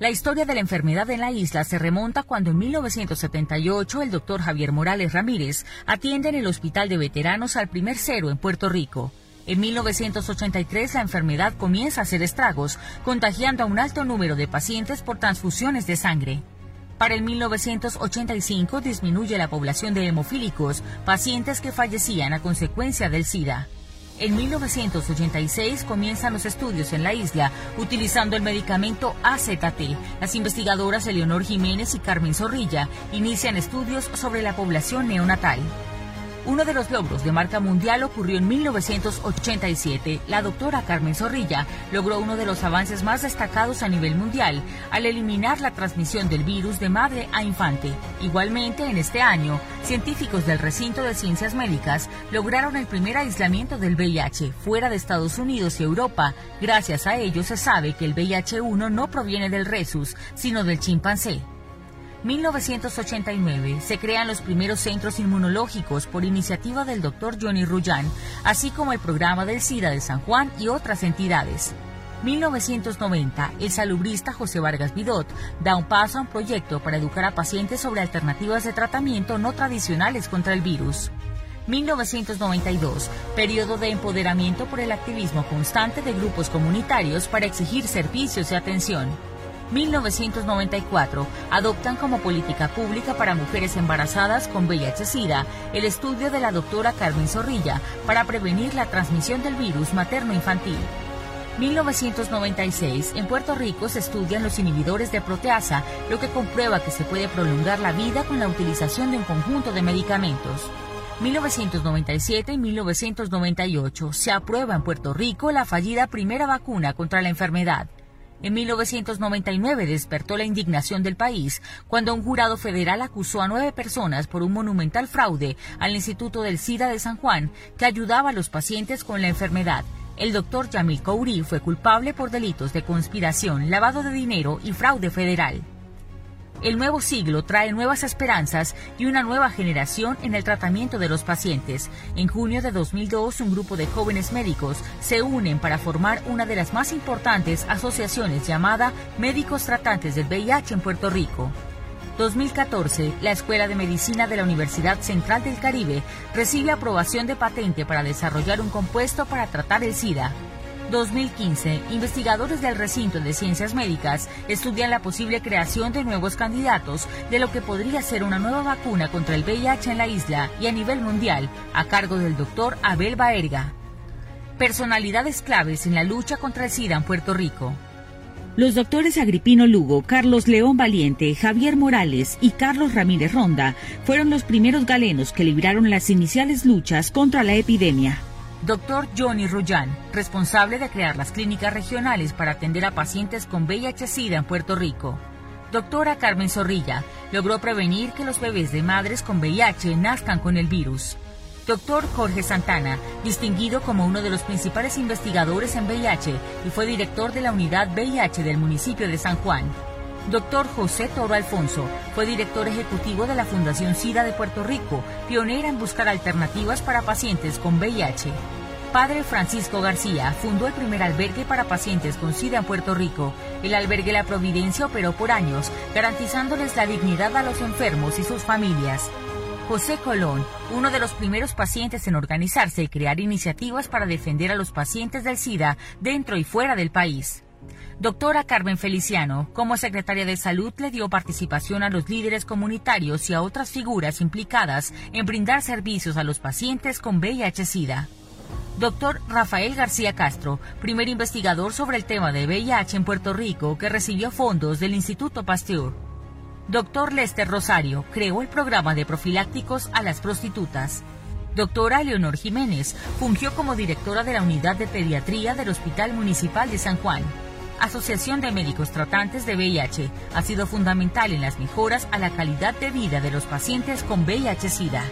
La historia de la enfermedad en la isla se remonta cuando en 1978 el doctor Javier Morales Ramírez atiende en el Hospital de Veteranos al primer cero en Puerto Rico. En 1983 la enfermedad comienza a hacer estragos, contagiando a un alto número de pacientes por transfusiones de sangre. Para el 1985 disminuye la población de hemofílicos, pacientes que fallecían a consecuencia del SIDA. En 1986 comienzan los estudios en la isla utilizando el medicamento AZT. Las investigadoras Eleonor Jiménez y Carmen Zorrilla inician estudios sobre la población neonatal. Uno de los logros de marca mundial ocurrió en 1987. La doctora Carmen Zorrilla logró uno de los avances más destacados a nivel mundial al eliminar la transmisión del virus de madre a infante. Igualmente, en este año, científicos del recinto de ciencias médicas lograron el primer aislamiento del VIH fuera de Estados Unidos y Europa. Gracias a ello se sabe que el VIH-1 no proviene del rhesus, sino del chimpancé. 1989 se crean los primeros centros inmunológicos por iniciativa del doctor Johnny Ruyan, así como el programa del SIDA de San Juan y otras entidades. 1990, el salubrista José Vargas Vidot da un paso a un proyecto para educar a pacientes sobre alternativas de tratamiento no tradicionales contra el virus. 1992, periodo de empoderamiento por el activismo constante de grupos comunitarios para exigir servicios de atención. 1994 adoptan como política pública para mujeres embarazadas con VIH-Sida el estudio de la doctora Carmen Zorrilla para prevenir la transmisión del virus materno-infantil. 1996, en Puerto Rico se estudian los inhibidores de proteasa, lo que comprueba que se puede prolongar la vida con la utilización de un conjunto de medicamentos. 1997 y 1998 se aprueba en Puerto Rico la fallida primera vacuna contra la enfermedad. En 1999 despertó la indignación del país cuando un jurado federal acusó a nueve personas por un monumental fraude al Instituto del SIDA de San Juan que ayudaba a los pacientes con la enfermedad. El doctor Yamil Kouri fue culpable por delitos de conspiración, lavado de dinero y fraude federal. El nuevo siglo trae nuevas esperanzas y una nueva generación en el tratamiento de los pacientes. En junio de 2002, un grupo de jóvenes médicos se unen para formar una de las más importantes asociaciones llamada Médicos Tratantes del VIH en Puerto Rico. 2014, la Escuela de Medicina de la Universidad Central del Caribe recibe aprobación de patente para desarrollar un compuesto para tratar el SIDA. 2015, investigadores del recinto de ciencias médicas estudian la posible creación de nuevos candidatos de lo que podría ser una nueva vacuna contra el VIH en la isla y a nivel mundial, a cargo del doctor Abel Baerga. Personalidades claves en la lucha contra el SIDA en Puerto Rico. Los doctores Agripino Lugo, Carlos León Valiente, Javier Morales y Carlos Ramírez Ronda fueron los primeros galenos que libraron las iniciales luchas contra la epidemia. Dr. Johnny Ruyan, responsable de crear las clínicas regionales para atender a pacientes con VIH-Sida en Puerto Rico. Doctora Carmen Zorrilla, logró prevenir que los bebés de madres con VIH nazcan con el virus. Doctor Jorge Santana, distinguido como uno de los principales investigadores en VIH y fue director de la unidad VIH del municipio de San Juan. Doctor José Toro Alfonso fue director ejecutivo de la Fundación SIDA de Puerto Rico, pionera en buscar alternativas para pacientes con VIH. Padre Francisco García fundó el primer albergue para pacientes con SIDA en Puerto Rico. El albergue La Providencia operó por años, garantizándoles la dignidad a los enfermos y sus familias. José Colón, uno de los primeros pacientes en organizarse y crear iniciativas para defender a los pacientes del SIDA dentro y fuera del país. Doctora Carmen Feliciano, como secretaria de Salud, le dio participación a los líderes comunitarios y a otras figuras implicadas en brindar servicios a los pacientes con VIH-Sida. Doctor Rafael García Castro, primer investigador sobre el tema de VIH en Puerto Rico que recibió fondos del Instituto Pasteur. Doctor Lester Rosario creó el programa de profilácticos a las prostitutas. Doctora Leonor Jiménez fungió como directora de la unidad de pediatría del Hospital Municipal de San Juan. Asociación de Médicos Tratantes de VIH, ha sido fundamental en las mejoras a la calidad de vida de los pacientes con VIH-Sida.